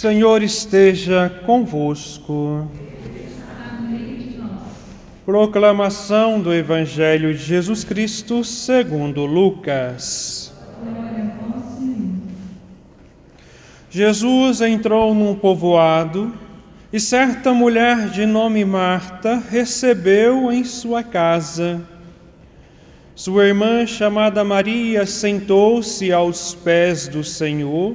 Senhor esteja convosco. Proclamação do Evangelho de Jesus Cristo segundo Lucas. Jesus entrou num povoado e certa mulher de nome Marta recebeu em sua casa. Sua irmã, chamada Maria, sentou-se aos pés do Senhor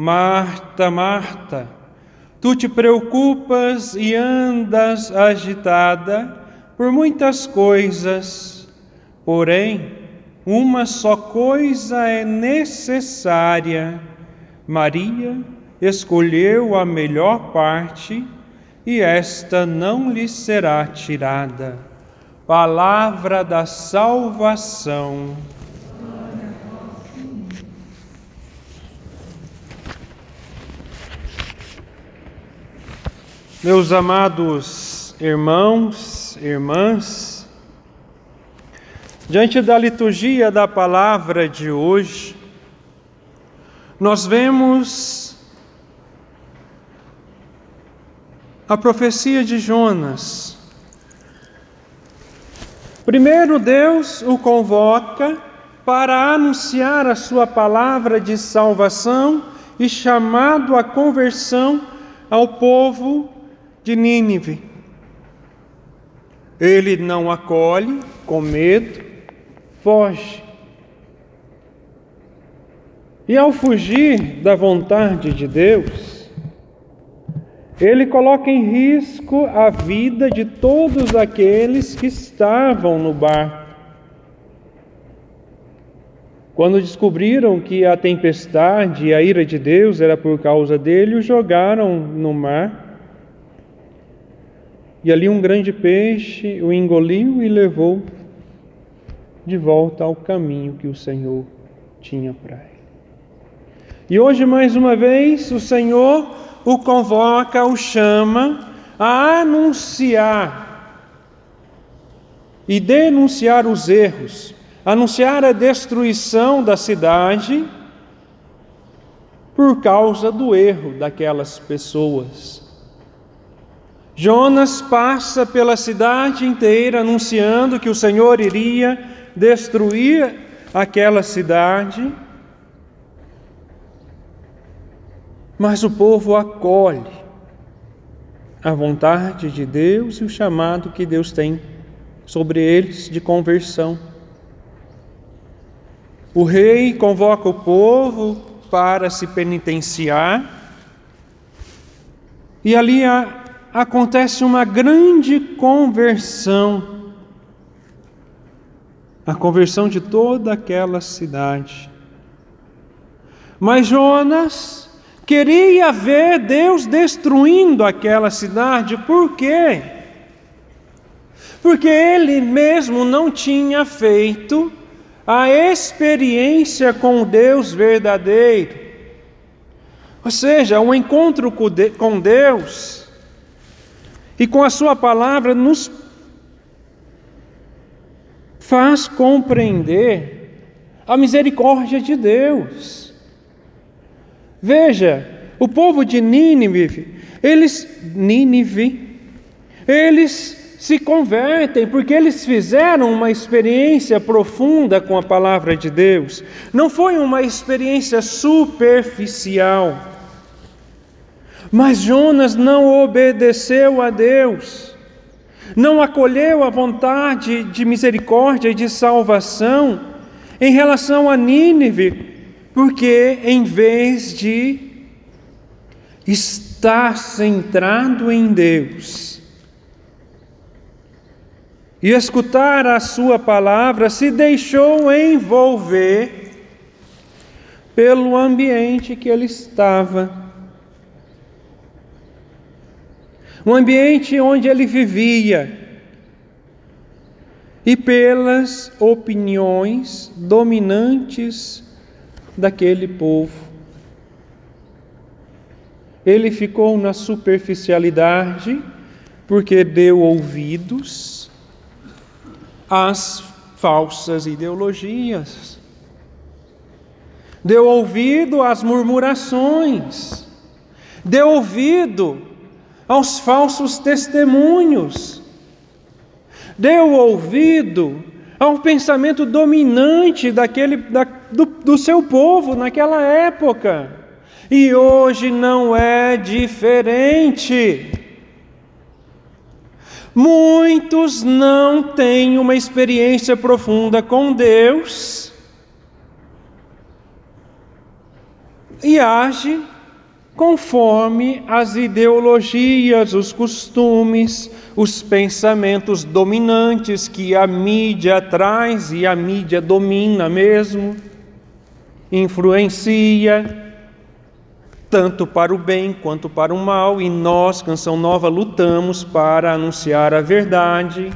Marta, Marta, tu te preocupas e andas agitada por muitas coisas, porém, uma só coisa é necessária. Maria escolheu a melhor parte e esta não lhe será tirada. Palavra da salvação. Meus amados irmãos, irmãs, diante da liturgia da palavra de hoje, nós vemos a profecia de Jonas. Primeiro, Deus o convoca para anunciar a sua palavra de salvação e chamado à conversão ao povo de Nínive. Ele não acolhe com medo, foge. E ao fugir da vontade de Deus, ele coloca em risco a vida de todos aqueles que estavam no barco. Quando descobriram que a tempestade e a ira de Deus era por causa dele, o jogaram no mar e ali um grande peixe o engoliu e levou de volta ao caminho que o Senhor tinha para ele. E hoje, mais uma vez, o Senhor o convoca, o chama a anunciar e denunciar os erros, anunciar a destruição da cidade por causa do erro daquelas pessoas. Jonas passa pela cidade inteira anunciando que o Senhor iria destruir aquela cidade. Mas o povo acolhe a vontade de Deus e o chamado que Deus tem sobre eles de conversão. O rei convoca o povo para se penitenciar, e ali a acontece uma grande conversão a conversão de toda aquela cidade. Mas Jonas queria ver Deus destruindo aquela cidade, por quê? Porque ele mesmo não tinha feito a experiência com o Deus verdadeiro. Ou seja, o encontro com Deus e com a Sua palavra nos faz compreender a misericórdia de Deus. Veja, o povo de Nínive, eles Nínive, eles se convertem porque eles fizeram uma experiência profunda com a palavra de Deus. Não foi uma experiência superficial. Mas Jonas não obedeceu a Deus, não acolheu a vontade de misericórdia e de salvação em relação a Nínive, porque em vez de estar centrado em Deus e escutar a Sua palavra, se deixou envolver pelo ambiente que ele estava o ambiente onde ele vivia. E pelas opiniões dominantes daquele povo. Ele ficou na superficialidade porque deu ouvidos às falsas ideologias, deu ouvido às murmurações, deu ouvido aos falsos testemunhos, deu ouvido ao pensamento dominante daquele, da, do, do seu povo naquela época. E hoje não é diferente. Muitos não têm uma experiência profunda com Deus e agem conforme as ideologias, os costumes, os pensamentos dominantes que a mídia traz e a mídia domina mesmo, influencia tanto para o bem quanto para o mal, e nós, Canção Nova, lutamos para anunciar a verdade.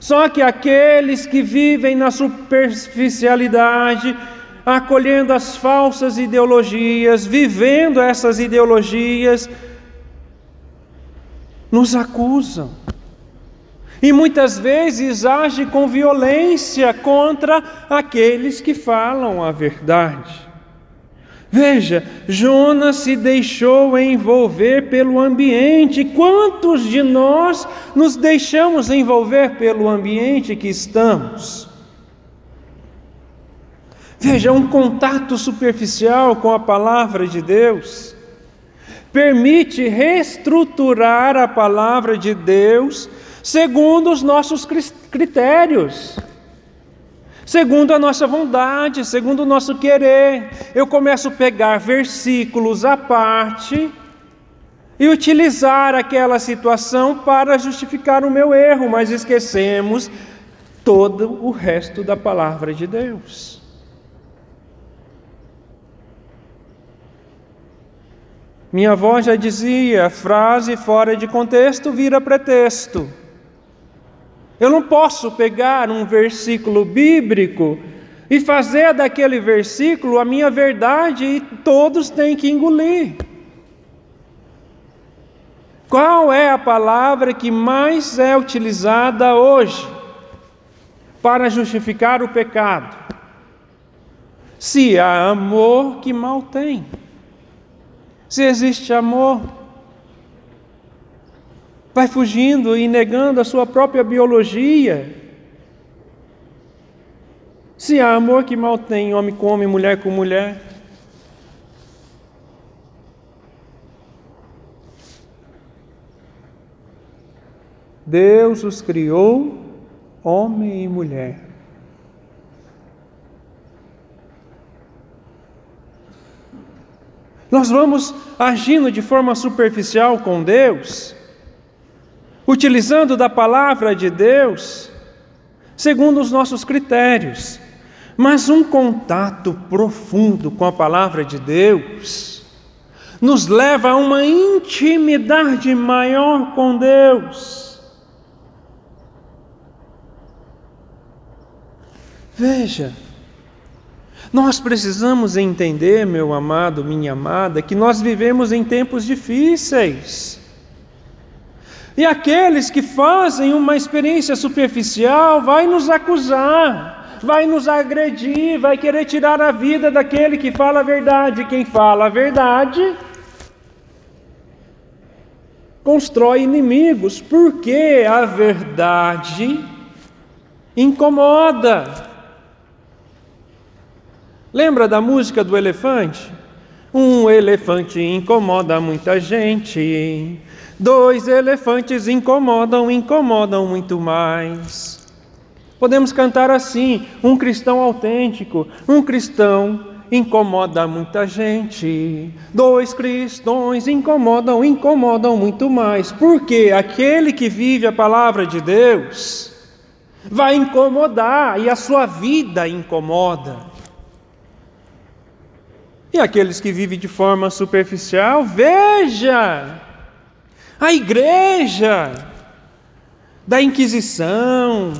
Só que aqueles que vivem na superficialidade, acolhendo as falsas ideologias, vivendo essas ideologias, nos acusam. E muitas vezes agem com violência contra aqueles que falam a verdade. Veja, Jonas se deixou envolver pelo ambiente. Quantos de nós nos deixamos envolver pelo ambiente que estamos? Veja, um contato superficial com a palavra de Deus permite reestruturar a palavra de Deus segundo os nossos critérios segundo a nossa vontade, segundo o nosso querer. Eu começo a pegar versículos à parte e utilizar aquela situação para justificar o meu erro, mas esquecemos todo o resto da palavra de Deus. Minha avó já dizia: frase fora de contexto vira pretexto. Eu não posso pegar um versículo bíblico e fazer daquele versículo a minha verdade e todos têm que engolir. Qual é a palavra que mais é utilizada hoje para justificar o pecado? Se há amor, que mal tem? Se existe amor, vai fugindo e negando a sua própria biologia. Se há amor que mal tem, homem com homem, mulher com mulher. Deus os criou, homem e mulher. Nós vamos agindo de forma superficial com Deus, utilizando da palavra de Deus segundo os nossos critérios. Mas um contato profundo com a palavra de Deus nos leva a uma intimidade maior com Deus. Veja, nós precisamos entender, meu amado, minha amada, que nós vivemos em tempos difíceis. E aqueles que fazem uma experiência superficial vai nos acusar, vai nos agredir, vai querer tirar a vida daquele que fala a verdade. Quem fala a verdade constrói inimigos, porque a verdade incomoda. Lembra da música do elefante? Um elefante incomoda muita gente. Dois elefantes incomodam, incomodam muito mais. Podemos cantar assim: um cristão autêntico, um cristão incomoda muita gente. Dois cristãos incomodam, incomodam muito mais. Porque aquele que vive a palavra de Deus vai incomodar e a sua vida incomoda. E aqueles que vivem de forma superficial, veja, A igreja da Inquisição,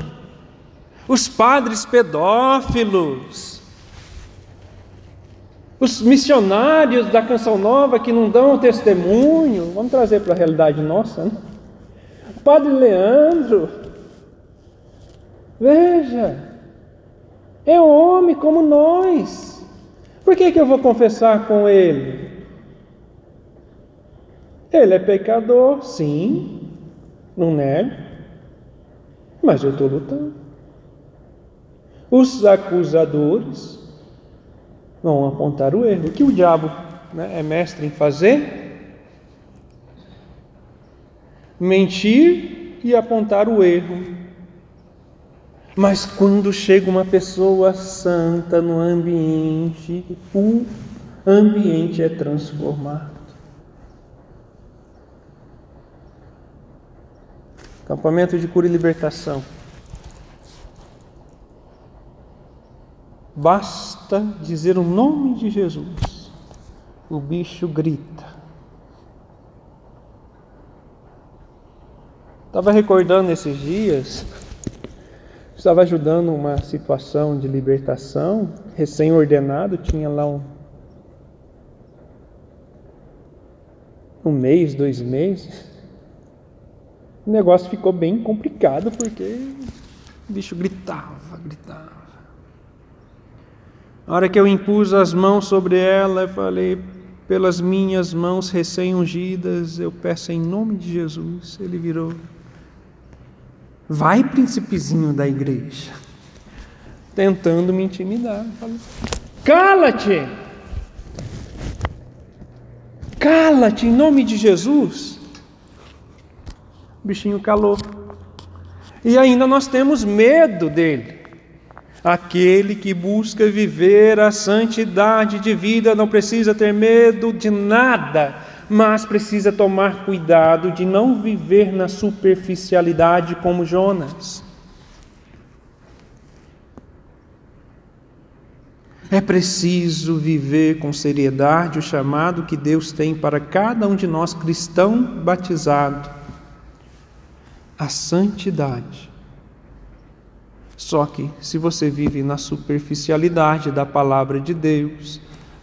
os padres pedófilos, os missionários da Canção Nova que não dão testemunho, vamos trazer para a realidade nossa, né? O padre Leandro, veja, é homem como nós. Por que, que eu vou confessar com ele? Ele é pecador, sim, não nego, mas eu estou lutando. Os acusadores vão apontar o erro. O que o diabo né, é mestre em fazer? Mentir e apontar o erro. Mas quando chega uma pessoa santa no ambiente, o ambiente é transformado. Campamento de cura e libertação. Basta dizer o nome de Jesus, o bicho grita. Estava recordando esses dias, estava ajudando uma situação de libertação, recém-ordenado, tinha lá um, um mês, dois meses. O negócio ficou bem complicado porque o bicho gritava, gritava. A hora que eu impus as mãos sobre ela, eu falei: pelas minhas mãos recém-ungidas, eu peço em nome de Jesus. Ele virou: vai, príncipezinho da igreja, tentando me intimidar. Cala-te! Cala-te em nome de Jesus. O bichinho calou. E ainda nós temos medo dele. Aquele que busca viver a santidade de vida não precisa ter medo de nada, mas precisa tomar cuidado de não viver na superficialidade como Jonas. É preciso viver com seriedade o chamado que Deus tem para cada um de nós cristão batizado a santidade. Só que se você vive na superficialidade da palavra de Deus,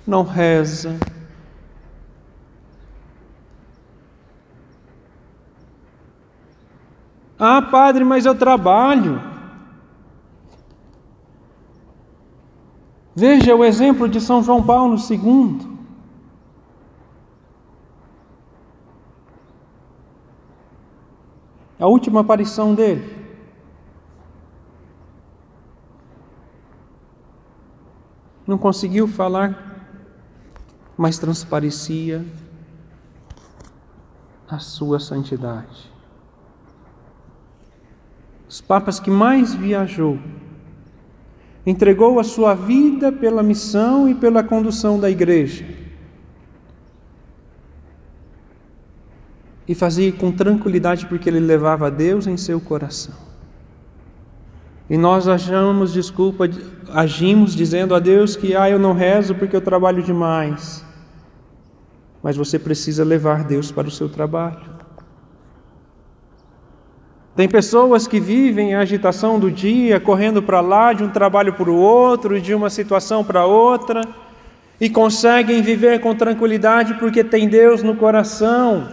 não reza, Ah, padre, mas eu trabalho. Veja o exemplo de São João Paulo II. A última aparição dele. não conseguiu falar, mas transparecia a sua santidade. Os papas que mais viajou, entregou a sua vida pela missão e pela condução da igreja. E fazia com tranquilidade porque ele levava Deus em seu coração. E nós achamos desculpa, agimos dizendo a Deus que ah, eu não rezo porque eu trabalho demais. Mas você precisa levar Deus para o seu trabalho. Tem pessoas que vivem a agitação do dia, correndo para lá, de um trabalho para o outro, de uma situação para outra, e conseguem viver com tranquilidade porque tem Deus no coração.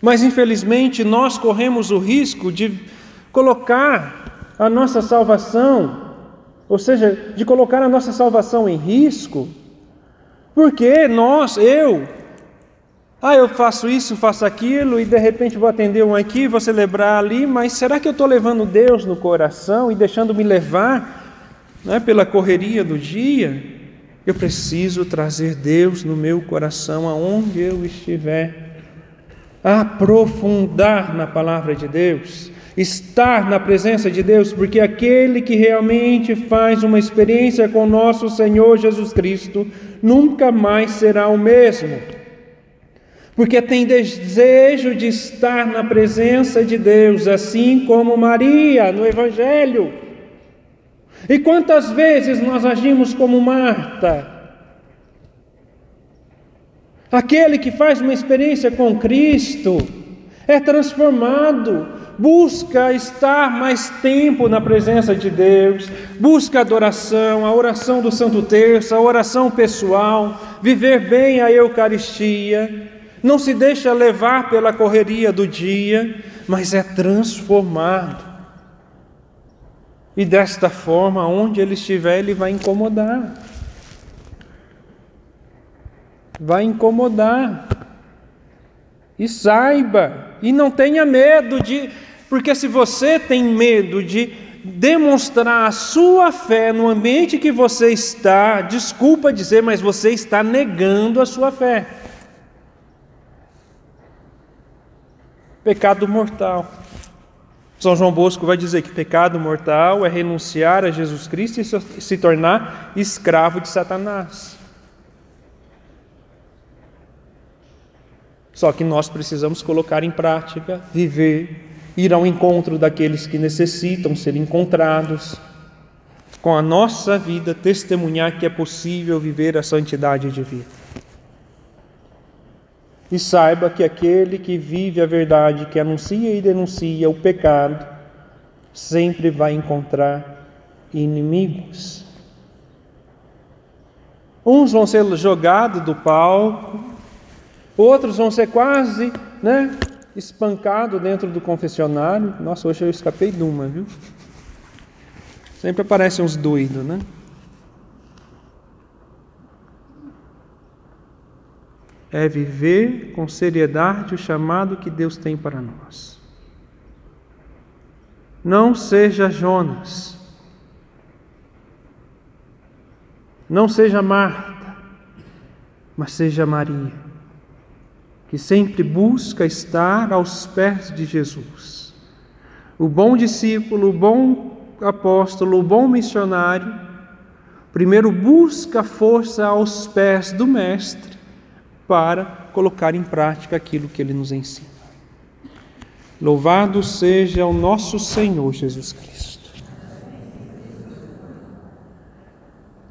Mas infelizmente nós corremos o risco de colocar a nossa salvação, ou seja, de colocar a nossa salvação em risco, porque nós, eu, ah, eu faço isso, faço aquilo, e de repente vou atender um aqui, vou celebrar ali, mas será que eu estou levando Deus no coração e deixando-me levar né, pela correria do dia? Eu preciso trazer Deus no meu coração aonde eu estiver, aprofundar na palavra de Deus estar na presença de Deus, porque aquele que realmente faz uma experiência com nosso Senhor Jesus Cristo nunca mais será o mesmo. Porque tem desejo de estar na presença de Deus, assim como Maria no Evangelho. E quantas vezes nós agimos como Marta? Aquele que faz uma experiência com Cristo é transformado, busca estar mais tempo na presença de Deus, busca adoração, a oração do Santo Terço, a oração pessoal, viver bem a Eucaristia, não se deixa levar pela correria do dia, mas é transformado. E desta forma, onde ele estiver, ele vai incomodar. Vai incomodar. E saiba, e não tenha medo de, porque se você tem medo de demonstrar a sua fé no ambiente que você está, desculpa dizer, mas você está negando a sua fé. Pecado mortal. São João Bosco vai dizer que pecado mortal é renunciar a Jesus Cristo e se tornar escravo de Satanás. Só que nós precisamos colocar em prática, viver, ir ao encontro daqueles que necessitam ser encontrados, com a nossa vida testemunhar que é possível viver a santidade de vida. E saiba que aquele que vive a verdade, que anuncia e denuncia o pecado, sempre vai encontrar inimigos. Uns vão ser jogados do palco, outros vão ser quase, né, espancado dentro do confessionário. Nossa, hoje eu escapei de uma, viu? Sempre aparecem uns doidos, né? É viver com seriedade o chamado que Deus tem para nós. Não seja Jonas, não seja Marta, mas seja Maria, que sempre busca estar aos pés de Jesus. O bom discípulo, o bom apóstolo, o bom missionário, primeiro busca força aos pés do Mestre para colocar em prática aquilo que ele nos ensina. Louvado seja o nosso Senhor Jesus Cristo.